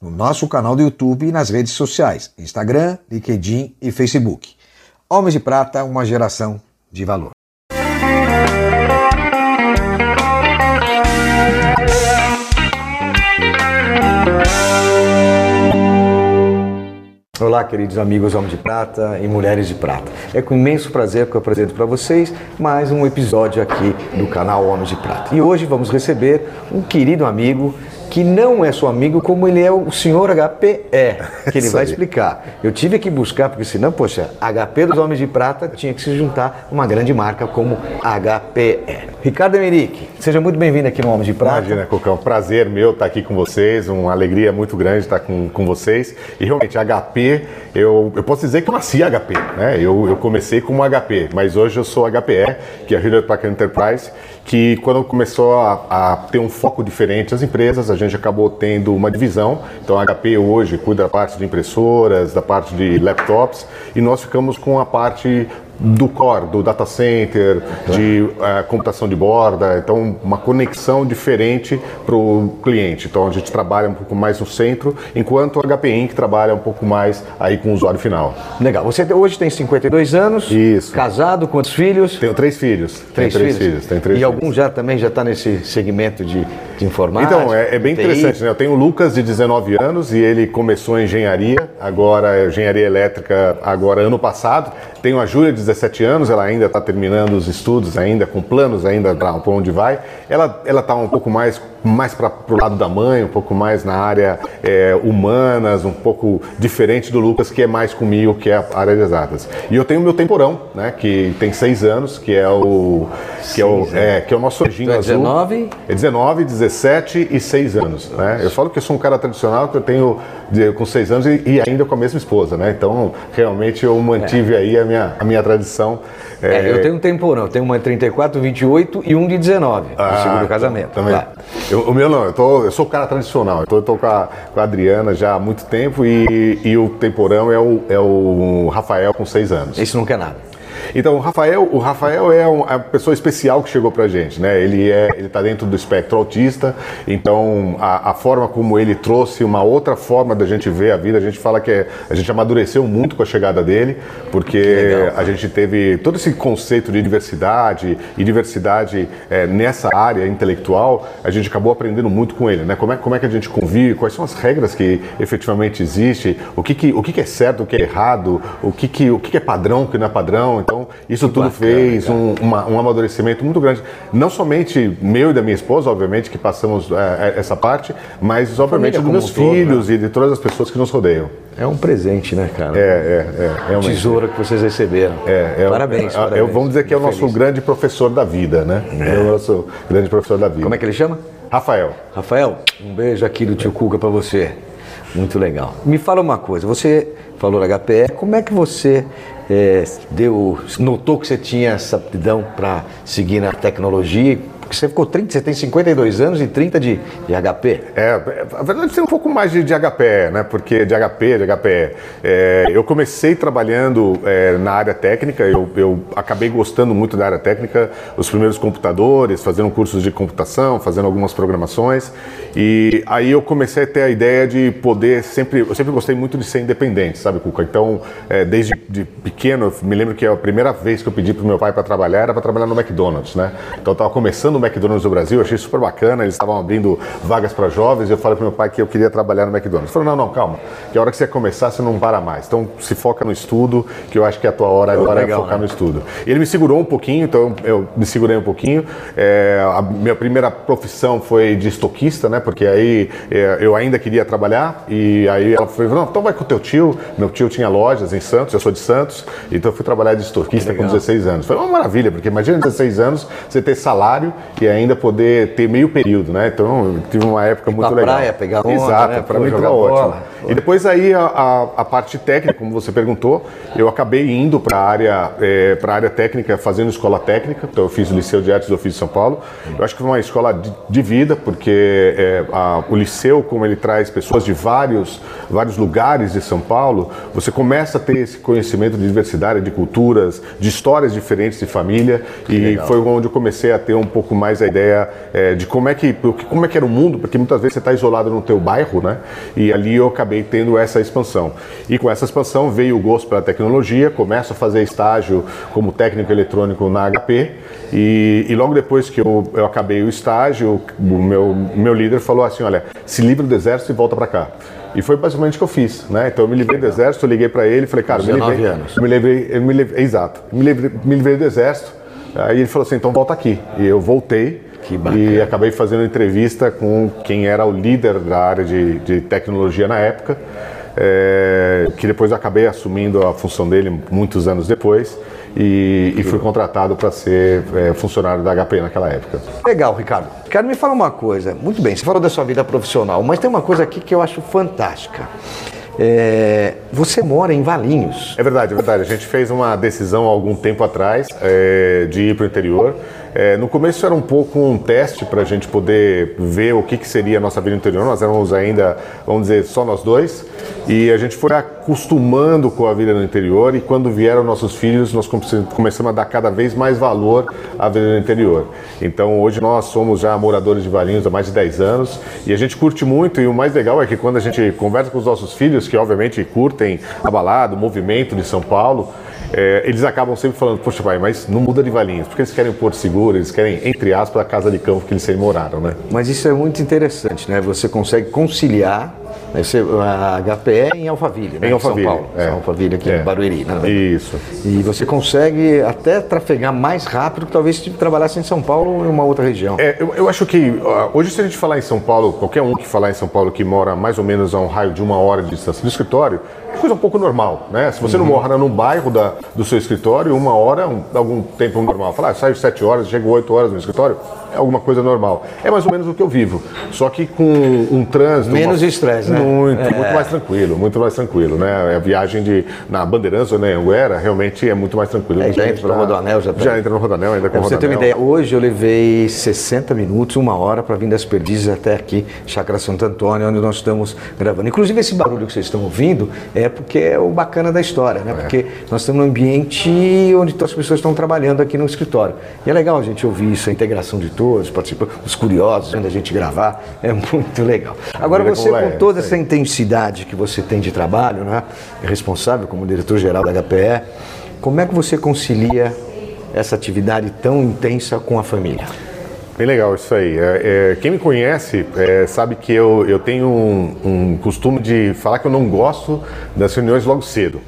no nosso canal do YouTube e nas redes sociais, Instagram, LinkedIn e Facebook. Homens de Prata, uma geração de valor. Olá, queridos amigos Homens de Prata e Mulheres de Prata. É com imenso prazer que eu apresento para vocês mais um episódio aqui do canal Homens de Prata. E hoje vamos receber um querido amigo que não é seu amigo como ele é o senhor HPE, que ele vai explicar. Eu tive que buscar, porque senão, poxa, HP dos Homens de Prata tinha que se juntar uma grande marca como HPE. Ricardo Emerick, seja muito bem-vindo aqui no Homens de Prata. Imagina, Cocão, prazer meu estar aqui com vocês, uma alegria muito grande estar com, com vocês. E realmente, HP, eu, eu posso dizer que eu nasci HP, né? Eu, eu comecei como HP, mas hoje eu sou HPE, que é Hewlett Packard Enterprise, que quando começou a, a, ter um foco diferente as empresas, a gente acabou tendo uma divisão. Então a HP hoje cuida da parte de impressoras, da parte de laptops, e nós ficamos com a parte do core, do data center, de uh, computação de borda, então uma conexão diferente para o cliente. Então a gente trabalha um pouco mais no centro, enquanto a HP Inc. trabalha um pouco mais aí com o usuário final. Legal. Você hoje tem 52 anos, Isso. casado, quantos filhos? Tenho três filhos. Três, Tenho três filhos. filhos. Três e filhos. algum já também já está nesse segmento de, de informática? Então, é, é bem TI? interessante, né? Eu tenho o Lucas de 19 anos e ele começou engenharia, agora é engenharia elétrica, agora ano passado. Tenho a Júlia de 17 anos, ela ainda está terminando os estudos, ainda com planos ainda para onde vai. Ela ela está um pouco mais mais para o lado da mãe, um pouco mais na área é, humanas, um pouco diferente do Lucas, que é mais comigo, que é a área de exatas. E eu tenho o meu temporão, né? Que tem seis anos, que é o que é o, é, que é o nosso anjinho é azul. 19? É 19, 17 e 6 anos, né? Eu falo que eu sou um cara tradicional, que eu tenho de- com 6 anos e, e ainda com a mesma esposa, né? Então, realmente eu mantive aí a minha, a minha tradição. É, eu tenho um temporão, eu tenho uma de 34, 28 e um de 19, Ah, no segundo então, casamento. Também. Vai. Eu- o meu não, eu, tô, eu sou o cara tradicional. Eu tô, eu tô com, a, com a Adriana já há muito tempo e, e o temporão é o, é o Rafael com 6 anos. Esse não quer nada. Então, o Rafael, o Rafael é um- a pessoa especial que chegou pra gente, né? Ele é, ele tá dentro do espectro autista, então a, a forma como ele trouxe uma outra forma da gente ver a vida, a gente fala que é- a gente amadureceu muito com a chegada dele, porque a gente teve todo esse conceito de diversidade e diversidade é, nessa área intelectual, a gente acabou aprendendo muito com ele, né? Como é, como é que a gente convive, quais são as regras que efetivamente existem, o que, que, o que, que é certo, o que é errado, o que, que, o que, que é padrão, o que não é padrão. Então, isso tudo bacana, fez cara. um, uma- um amadurecimento muito grande. Não somente meu e da minha esposa, obviamente, que passamos é, é, essa parte, mas obviamente dos meus todo, filhos e de todas as pessoas que nos rodeiam. É um presente, né, cara? É, é, é. Realmente. Tesoura que vocês receberam. É, é o- parabéns, é, parabéns. é, vamos dizer que é o nosso feliz. grande professor da vida, né? É, o nosso grande professor da vida. Como é que ele chama? Rafael. Rafael, um beijo aqui do tio Cuca pra você. Muito legal. Me fala uma coisa, você falou da HPE, como é que você é, deu, notou que você tinha essa aptidão para seguir na tecnologia? Porque você ficou 30, você tem 52 anos e 30 de, de HP. É, a verdade tem um pouco mais de, de né? Porque de HP, de HPE. É, eu comecei trabalhando é, na área técnica, eu, eu acabei gostando muito da área técnica, os primeiros computadores, fazendo cursos de computação, fazendo algumas programações. E aí eu comecei a ter a ideia de poder sempre. Eu sempre gostei muito de ser independente, sabe, Cuca? Então, é, desde de pequeno, me lembro que a primeira vez que eu pedi para o meu pai para trabalhar era para trabalhar no McDonald's, né? Então eu estava começando o McDonald's do Brasil, achei super bacana, eles estavam abrindo vagas para jovens, e eu falei para meu pai que eu queria trabalhar no McDonald's. Ele falou, não, não, calma, que a hora que você começar, você não para mais. Então se foca no estudo, que eu acho que é a tua hora agora legal, é focar né? no estudo. E ele me segurou um pouquinho, então eu me segurei um pouquinho. É, a minha primeira profissão foi de estoquista, né? Porque aí é, eu ainda queria trabalhar, e aí ela falou, não, então vai com o teu tio. Meu tio tinha lojas em Santos, eu sou de Santos, então eu fui trabalhar de estoquista com legal. 16 anos. Foi uma maravilha, porque imagina 16 anos, você ter salário e ainda poder ter meio período, né? Então tive uma época muito pra legal. praia, pegar onda, Exato, né? para mim jogar estava ótimo. bola. E depois aí a, a, a parte técnica, como você perguntou, eu acabei indo para a área, é, para área técnica, fazendo escola técnica. Então eu fiz o Liceu de Artes do Ofício de São Paulo. Eu acho que foi uma escola de, de vida, porque é, a- o liceu, como ele traz pessoas de vários, vários lugares de São Paulo, você começa a ter esse conhecimento de diversidade, de culturas, de histórias diferentes de família. e foi onde eu comecei a ter um pouco mais a ideia é, de como é que como é que era o mundo, porque muitas vezes você está isolado no teu bairro, né? E ali eu acabei tendo essa expansão. E com essa expansão veio o gosto pela tecnologia, começo a fazer estágio como técnico eletrônico na HP e, e logo depois que eu, eu acabei o estágio, o meu, meu líder falou assim, olha, se livra do exército e volta para cá. E foi basicamente o que eu fiz, né? Então eu me livrei do exército, liguei para ele e falei, cara, me 19 livrei, me livrei, eu me livrei, exato, me livrei, me livrei do exército. Aí ele falou assim, então volta aqui. E eu voltei e acabei fazendo entrevista com quem era o líder da área de, de tecnologia na época, é, que depois acabei assumindo a função dele muitos anos depois e, e fui contratado para ser é, funcionário da HP naquela época. Legal, Ricardo. Ricardo, me fala uma coisa. Muito bem, você falou da sua vida profissional, mas tem uma coisa aqui que eu acho fantástica. É, você mora em Valinhos. É verdade, é verdade. A gente fez uma decisão há algum tempo atrás é, de ir para o interior. É, no começo era um pouco um teste para a gente poder ver o que, que seria a nossa vida interior. Nós éramos ainda, vamos dizer, só nós dois. E a gente foi acostumando com a vida no interior. E quando vieram nossos filhos, nós come- começamos a dar cada vez mais valor à vida no interior. Então hoje nós somos já moradores de Valinhos há mais de 10 anos. E a gente curte muito. E o mais legal é que quando a gente conversa com os nossos filhos, que obviamente curtem a balada, o movimento de São Paulo, é, eles acabam sempre falando, poxa pai, mas não muda de Valinhos, porque eles querem Porto Seguro, eles querem, entre aspas, a casa de campo que eles sempre moraram, né? Mas isso é muito interessante, né? Você consegue conciliar Você- a HPE em Alphaville, né? Em Alphaville, São Paulo. é. Alphaville aqui É. em Barueri, né? Isso. E você consegue até trafegar mais rápido que talvez se trabalhasse em São Paulo ou em uma outra região. É, eu, eu acho que hoje se a gente falar em São Paulo, qualquer um que falar em São Paulo que mora mais ou menos a um raio de uma hora de distância do escritório, é coisa um pouco normal, né? Se você não mora num bairro da, do seu escritório, uma hora, um, algum tempo normal. Falar, ah, saio sete horas, chego oito horas no escritório, é alguma coisa normal. É mais ou menos o que eu vivo. Só que com um trânsito... Menos estresse, né? Muito, muito mais tranquilo, muito mais tranquilo, né? A viagem de, na Bandeirantes ou na Anguera realmente é muito mais tranquilo. É, já entra no pra- Rodoanel, já tá- Já entra no Rodanel, ainda com Pra o você ter uma Rodoanel. ideia, hoje eu levei 60 minutos, uma hora, para vir das Perdizes até aqui, Chácara Santo Antônio, onde nós estamos gravando. Inclusive, esse barulho que vocês estão ouvindo é porque é o bacana da história, né? Porque nós estamos num ambiente onde as pessoas estão trabalhando aqui no escritório. E é legal a gente ouvir isso, a integração de todos, participar, os curiosos, vendo a gente gravar, é muito legal. Agora, você, com é, toda essa intensidade que você tem de trabalho, né? É responsável como diretor-geral da HPE, como é que você concilia essa atividade tão intensa com a família? Bem legal isso aí. É, é, quem me conhece é, sabe que eu, eu tenho um, um costume de falar que eu não gosto das reuniões logo cedo.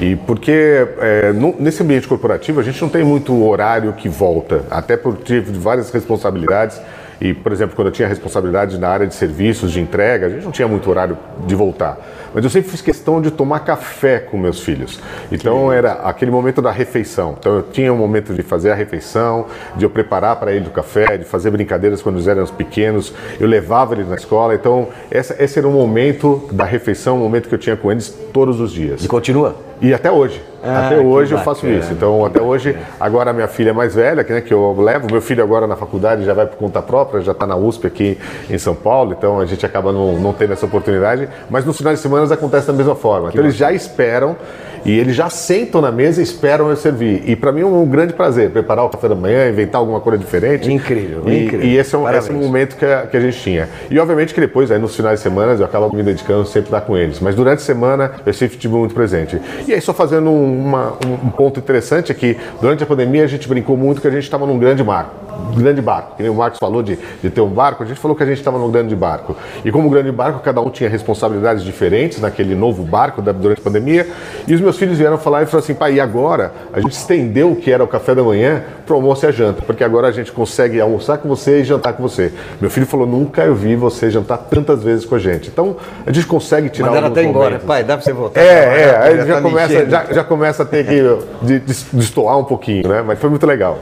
E porque é, no- nesse ambiente corporativo a gente não tem muito horário que volta, até por tive várias responsabilidades. E, por exemplo, quando eu tinha responsabilidade na área de serviços, de entrega, a gente não tinha muito horário de voltar. Mas eu sempre fiz questão de tomar café com meus filhos. Então era aquele momento da refeição. Então eu tinha um momento de fazer a refeição, de eu preparar para ele o café, de fazer brincadeiras quando eles eram pequenos. Eu levava eles na escola. Então essa, esse era o momento da refeição, o momento que eu tinha com eles todos os dias. E continua? E até hoje. Ah, até que hoje eu faço bacana. isso. Então, até hoje, agora a minha filha é mais velha, que, né, que eu levo. Meu filho agora na faculdade já vai por conta própria, já está na USP aqui em São Paulo, então a gente acaba não, não tendo essa oportunidade. Mas nos finais de semana acontece da mesma forma. Então eles já esperam e eles já sentam na mesa e esperam eu servir. E para mim é um grande prazer preparar o café da manhã, inventar alguma coisa diferente. Incrível, E, incrível. e esse é, um, esse é um momento que a, que a gente tinha. E obviamente que depois, aí nos finais de semana, eu acabo me dedicando sempre a estar com eles. Mas durante a semana eu sempre estive muito presente. E aí, só fazendo uma- um, um ponto interessante é que durante a pandemia a gente brincou muito que a gente estava num grande barco. Grande barco. Que nem o Marcos falou de, de ter um barco, a gente falou que a gente estava num grande barco. E como grande barco, cada um tinha responsabilidades diferentes naquele novo barco da- durante a pandemia. E os meus filhos vieram falar e falaram assim: pai, e agora a gente estendeu o que era o café da manhã para o almoço e a janta, porque agora a gente consegue almoçar com você e jantar com você. Meu filho falou: nunca eu vi você jantar tantas vezes com a gente. Então a gente consegue tirar Mandaram alguns até embora. momentos. Pai, dá pra você voltar? É, é, aí Já já, tá começa, já, já começa a ter que de- de- destoar um pouquinho, né? Mas foi muito legal.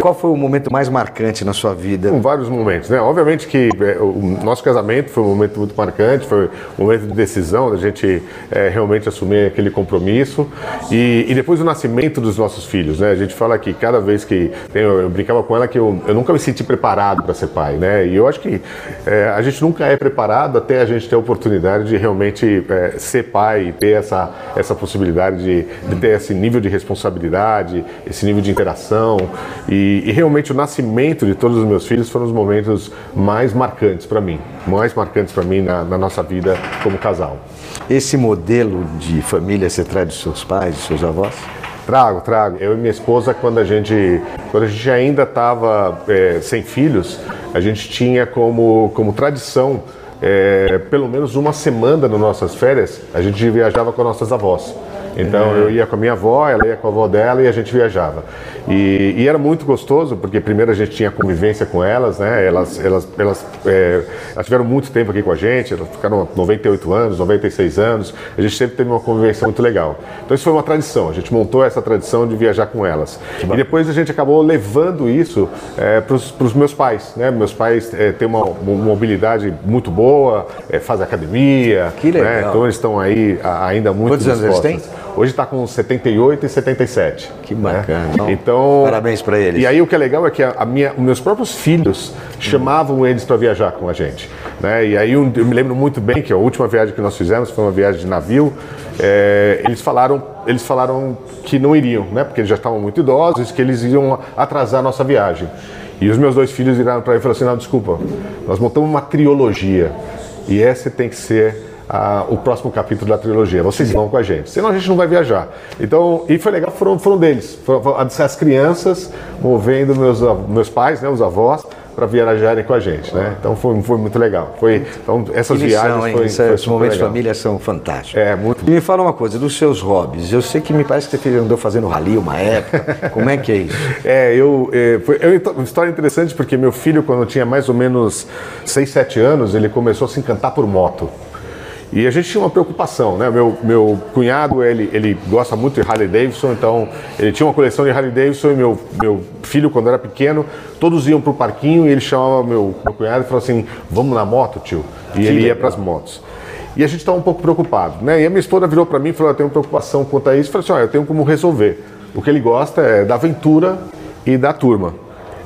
Qual foi o momento mais marcante na sua vida? Vários momentos, né? Obviamente que é, o nosso casamento foi um momento muito marcante, foi um momento de decisão, da gente é, realmente assumir aquele compromisso. E, e, depois o nascimento dos nossos filhos, né? A gente fala que cada vez que. Eu, eu brincava com ela que eu, eu nunca me senti preparado para ser pai, né? E eu acho que é, a gente nunca é preparado até a gente ter a oportunidade de realmente é, ser pai e ter essa, essa possibilidade de, de ter esse nível de responsabilidade, esse nível de interação. E, e, realmente o nascimento de todos os meus filhos foram os momentos mais marcantes para mim, mais marcantes para mim na, na, nossa vida como casal. Esse modelo de família você traz dos seus pais, dos seus avós? Trago, trago. Eu e minha esposa, quando a gente, quando a gente ainda estava é, sem filhos, a gente tinha como, como tradição, é, pelo menos uma semana nas nossas férias, a gente viajava com nossas avós. Então é. eu ia com a minha avó, ela ia com a avó dela e a gente viajava. E, e, era muito gostoso, porque primeiro a gente tinha convivência com elas, né? Elas, elas, elas, é, elas tiveram muito tempo aqui com a gente, elas ficaram 98 anos, 96 anos, a gente sempre teve uma convivência muito legal. Então isso foi uma tradição, a gente montou essa tradição de viajar com elas. E depois a gente acabou levando isso é, para os meus pais, né? Meus pais é, têm uma, uma, mobilidade muito boa, é, fazem academia, que legal. Né? então eles estão aí ainda muito Quantos anos eles têm? Hoje está com 78 e 77. Que bacana. Né? Então, parabéns para eles. E aí o que é legal é que a, a minha, meus próprios filhos chamavam eles para viajar com a gente. Né? E aí eu, eu, me lembro muito bem que a última viagem que nós fizemos foi uma viagem de navio. É, eles falaram, eles falaram que não iriam, né? Porque eles já estavam muito idosos, que eles iam atrasar a nossa viagem. E os meus dois filhos viraram para mim e falaram assim: não, desculpa, nós montamos uma trilogia e essa tem que ser a, o próximo capítulo da trilogia. Vocês vão com a gente, senão a gente não vai viajar. Então, e foi legal, foram, foram deles, foram as crianças movendo meus, meus pais, né, os avós, para viajarem com a gente, né? Então foi, foi muito legal. Foi, então essas lição, viagens foi, foi Esses momentos de família são fantásticos. É, muito. E me fala uma coisa, dos seus hobbies. Eu sei que me parece que você andou fazendo rally uma época. Como é que é isso? É, eu... É, foi é uma história interessante porque meu filho, quando tinha mais ou menos 6, 7 anos, ele começou a se encantar por moto. E a gente tinha uma preocupação, né? Meu, meu cunhado, ele, ele gosta muito de Harley Davidson, então ele tinha uma coleção de Harley Davidson e meu, meu filho, quando era pequeno, todos iam para o parquinho e ele chamava meu, meu cunhado e falou assim, vamos na moto, tio? E ele ia para as motos. E a gente estava um pouco preocupado, né? E a minha esposa virou para mim e falou, eu tenho preocupação quanto a isso. Eu falei assim, olha, eu tenho como resolver. O que ele gosta é da aventura e da turma.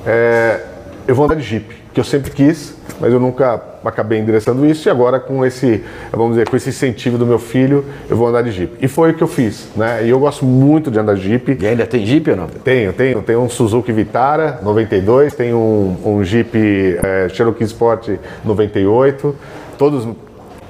É, eu vou andar de Jeep, que eu sempre quis, mas eu nunca acabei endereçando isso e agora com esse, vamos dizer, com esse incentivo do meu filho, eu vou andar de Jeep. E foi o que eu fiz, né? E eu gosto muito de andar de Jeep. E ainda tem Jeep ou não? Tenho, tenho. Tenho um Suzuki Vitara 92, tenho um, um Jeep é, Cherokee Sport 98, todos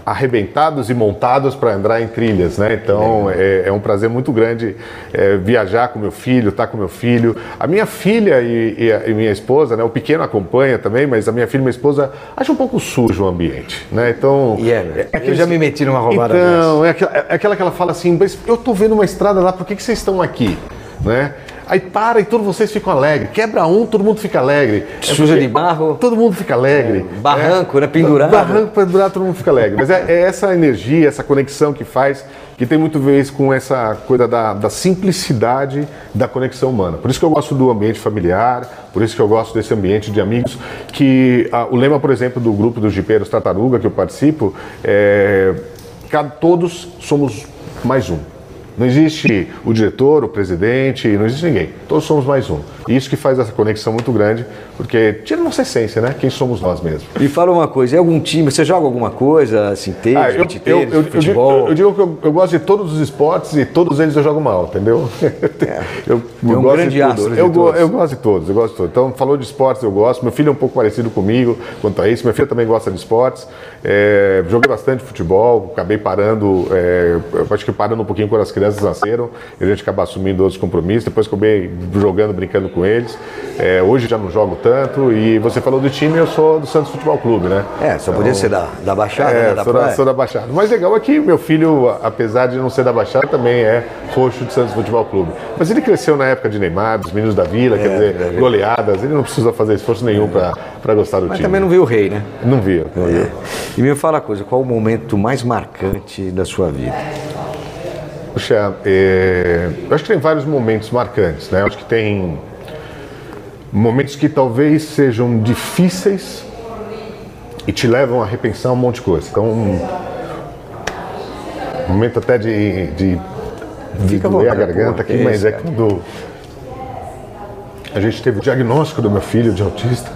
arrebentados e montados para andar em trilhas, né? Então é, é um prazer muito grande é, viajar com meu filho, estar tá com meu filho. A minha filha e, e, a, e, minha esposa, né? O pequeno acompanha também, mas a minha filha e minha esposa acham um pouco sujo o ambiente, né? Então yeah, é, é eu já me meti numa roubada Então é aquela, é aquela que ela fala assim, mas eu tô vendo uma estrada lá, por que, que vocês estão aqui, né? Aí para e todos vocês ficam alegres. Quebra um, todo mundo fica alegre. É Suja de barro. Todo mundo fica alegre. É, barranco, é, né? Pendurado. Barranco, pendurado, todo mundo fica alegre. Mas é, é, essa energia, essa conexão que faz, que tem muito a ver com essa coisa da, da, simplicidade da conexão humana. Por isso que eu gosto do ambiente familiar, por isso que eu gosto desse ambiente de amigos, que ah, o lema, por exemplo, do grupo dos jipeiros Tartaruga, que eu participo, é todos somos mais um. Não existe o diretor, o presidente, não existe ninguém. Todos somos mais um. Isso que faz essa conexão muito grande, porque tira nossa essência, né? Quem somos nós mesmos. E fala uma coisa, é algum time, você joga alguma coisa, assim, tênis, ah, eu, eu, eu, futebol? Eu, digo que eu, eu, gosto de todos os esportes e todos eles eu jogo mal, entendeu? É. eu, um gosto grande de tudo. Eu, todos. eu gosto de todos, eu gosto de todos. Então, falou de esportes, eu gosto. Meu filho é um pouco parecido comigo quanto a isso. Minha filha também gosta de esportes. É, joguei bastante futebol, acabei parando, é, acho que parando um pouquinho quando as crianças nasceram, a gente acaba assumindo outros compromissos. Depois acabei jogando, brincando com eles. É, hoje já não jogo tanto. E você falou do time, eu sou do Santos Futebol Clube, né? É, só então, podia ser da, da Baixada, é, né? Da sou, da, sou da Baixada. O mais legal é que meu filho, apesar de não ser da Baixada, também é roxo do Santos Futebol Clube. Mas ele cresceu na época de Neymar, dos meninos da Vila, quer é, dizer, é goleadas. Ele não precisa fazer esforço nenhum para gostar do Mas time. também não viu o rei, né? Não viu. Não viu. E me fala uma coisa, qual o momento mais marcante da sua vida? Puxa, é, eu acho que tem vários momentos marcantes, né? Eu acho que tem momentos que talvez sejam difíceis e te levam a repensar um monte de coisa. Então, um momento até de, de, de doer a garganta aqui, mas é quando a gente teve o diagnóstico do meu filho de autista.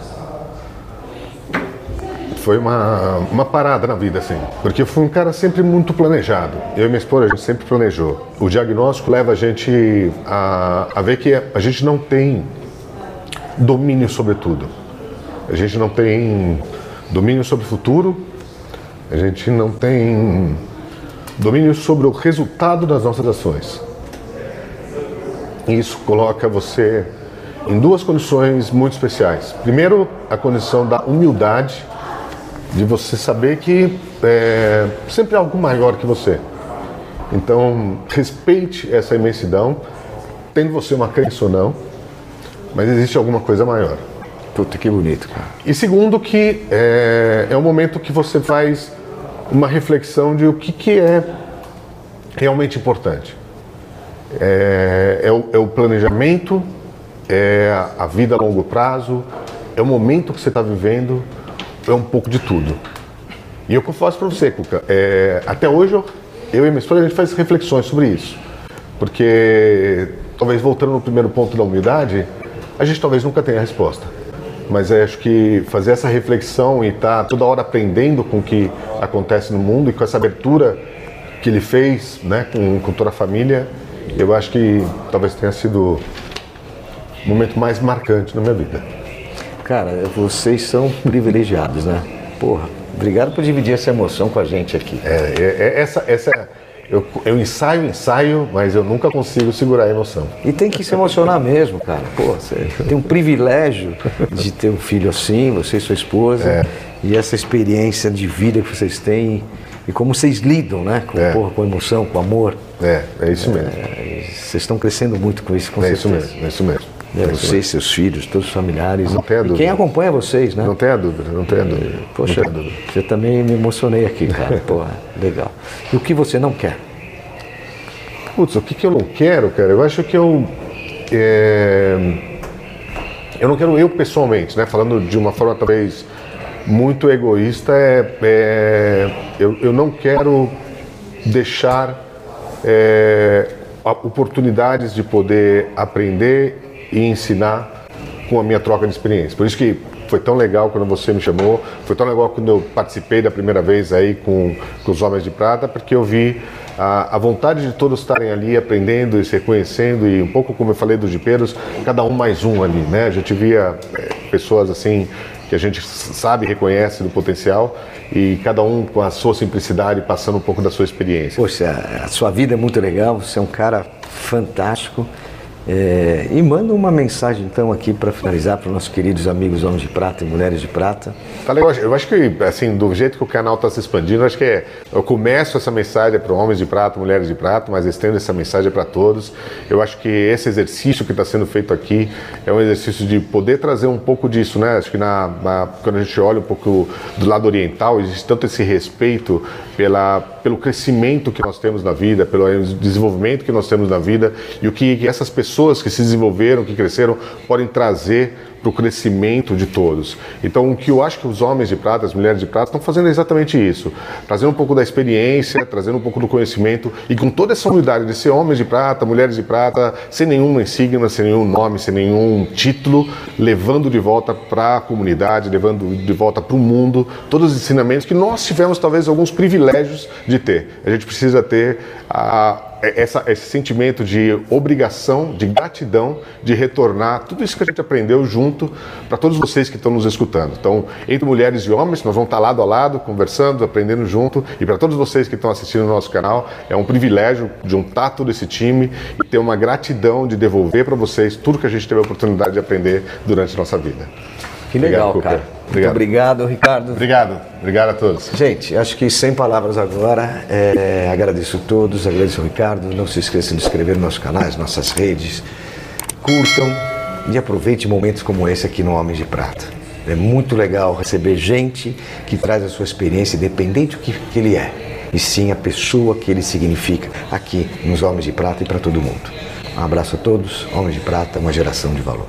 Foi uma, uma parada na vida, assim. Porque eu fui um cara sempre muito planejado. Eu e minha esposa, a gente sempre planejou. O diagnóstico leva a gente a, a ver que a gente não tem domínio sobre tudo. A gente não tem domínio sobre o futuro, a gente não tem domínio sobre o resultado das nossas ações. Isso coloca você em duas condições muito especiais. Primeiro, a condição da humildade, de você saber que é sempre algo maior que você. Então, respeite essa imensidão, tendo você uma crença ou não, mas existe alguma coisa maior. Puta que bonito, cara. E segundo, que é, é o momento que você faz uma reflexão de o que, que é realmente importante. É, é, o, é o planejamento é a vida a longo prazo, é o momento que você está vivendo, é um pouco de tudo. E eu confesso para você, Cuca, é, até hoje eu, eu e minha esposa a gente faz reflexões sobre isso. Porque, talvez voltando no primeiro ponto da humildade, a gente talvez nunca tenha a resposta. Mas acho que fazer essa reflexão e estar tá toda hora aprendendo com o que acontece no mundo e com essa abertura que ele fez né, com, com toda a família, eu acho que talvez tenha sido momento mais marcante na minha vida. Cara, vocês são privilegiados, né? Porra, obrigado por dividir essa emoção com a gente aqui. É, é, é essa, essa eu, eu, ensaio, ensaio, mas eu nunca consigo segurar a emoção. E tem que se emocionar mesmo, cara. Pô, você tem um privilégio de ter um filho assim, você e sua esposa, é. e essa experiência de vida que vocês têm e como vocês lidam, né? Com, é. porra, com emoção, com amor. É, é isso mesmo. É, vocês estão crescendo muito com isso, com é certeza. Isso mesmo, é isso mesmo. Né? Vocês, seus filhos, todos os familiares. Não tenha dúvida. Quem acompanha vocês, né? Não tenha dúvida, não tenha dúvida. Poxa, dúvida. você também me emocionei aqui, cara. Porra, legal. E o que você não quer? Putz, o que, que eu não quero, cara? Eu acho que eu. É... Eu não quero eu pessoalmente, né? Falando de uma forma talvez muito egoísta, é, é... Eu, eu não quero deixar é... oportunidades de poder aprender e ensinar com a minha troca de experiência. Por isso que foi tão legal quando você me chamou, foi tão legal quando eu participei da primeira vez aí com, com os Homens de Prata, porque eu vi a, a, vontade de todos estarem ali aprendendo e se reconhecendo e um pouco como eu falei dos jipeiros, cada um mais um ali, né? A gente via é, pessoas assim que a gente sabe e reconhece do potencial e cada um com a sua simplicidade passando um pouco da sua experiência. Poxa, a sua vida é muito legal, você é um cara fantástico. É, e manda uma mensagem então aqui para finalizar para os nossos queridos amigos homens de prata e mulheres de prata. Tá legal, eu acho que assim, do jeito que o canal está se expandindo, acho que é, eu começo essa mensagem para homens de prata, mulheres de prata, mas estendo essa mensagem para todos. Eu acho que esse exercício que está sendo feito aqui é um exercício de poder trazer um pouco disso, né? Acho que na, na, quando a gente olha um pouco do lado oriental, existe tanto esse respeito pela, pelo crescimento que nós temos na vida, pelo desenvolvimento que nós temos na vida e o que essas pessoas que se desenvolveram, que cresceram, podem trazer para o crescimento de todos. Então, o que eu acho que os homens de prata, as mulheres de prata, estão fazendo é exatamente isso: trazendo um pouco da experiência, trazendo um pouco do conhecimento e com toda essa unidade de ser homens de prata, mulheres de prata, sem nenhuma insígnia, sem nenhum nome, sem nenhum título, levando de volta para a comunidade, levando de volta para o mundo todos os ensinamentos que nós tivemos, talvez, alguns privilégios de ter. A gente precisa ter a essa, esse sentimento de obrigação, de gratidão, de retornar tudo isso que a gente aprendeu junto para todos vocês que estão nos escutando. Então, entre mulheres e homens, nós vamos estar lado a lado, conversando, aprendendo junto. E para todos vocês que estão assistindo o nosso canal, é um privilégio juntar todo esse time e ter uma gratidão de devolver para vocês tudo que a gente teve a oportunidade de aprender durante a nossa vida. Que legal, obrigado, cara. Obrigado. Muito obrigado, Ricardo. Obrigado. Obrigado a todos. Gente, acho que sem palavras agora. É, agradeço a todos, agradeço ao Ricardo. Não se esqueçam de inscrever nos nossos canais, nossas redes. Curtam e aproveitem momentos como esse aqui no Homens de Prata. É muito legal receber gente que traz a sua experiência, independente do que, que ele é, e sim a pessoa que ele significa aqui nos Homens de Prata e para todo mundo. Um abraço a todos, Homens de Prata, uma geração de valor.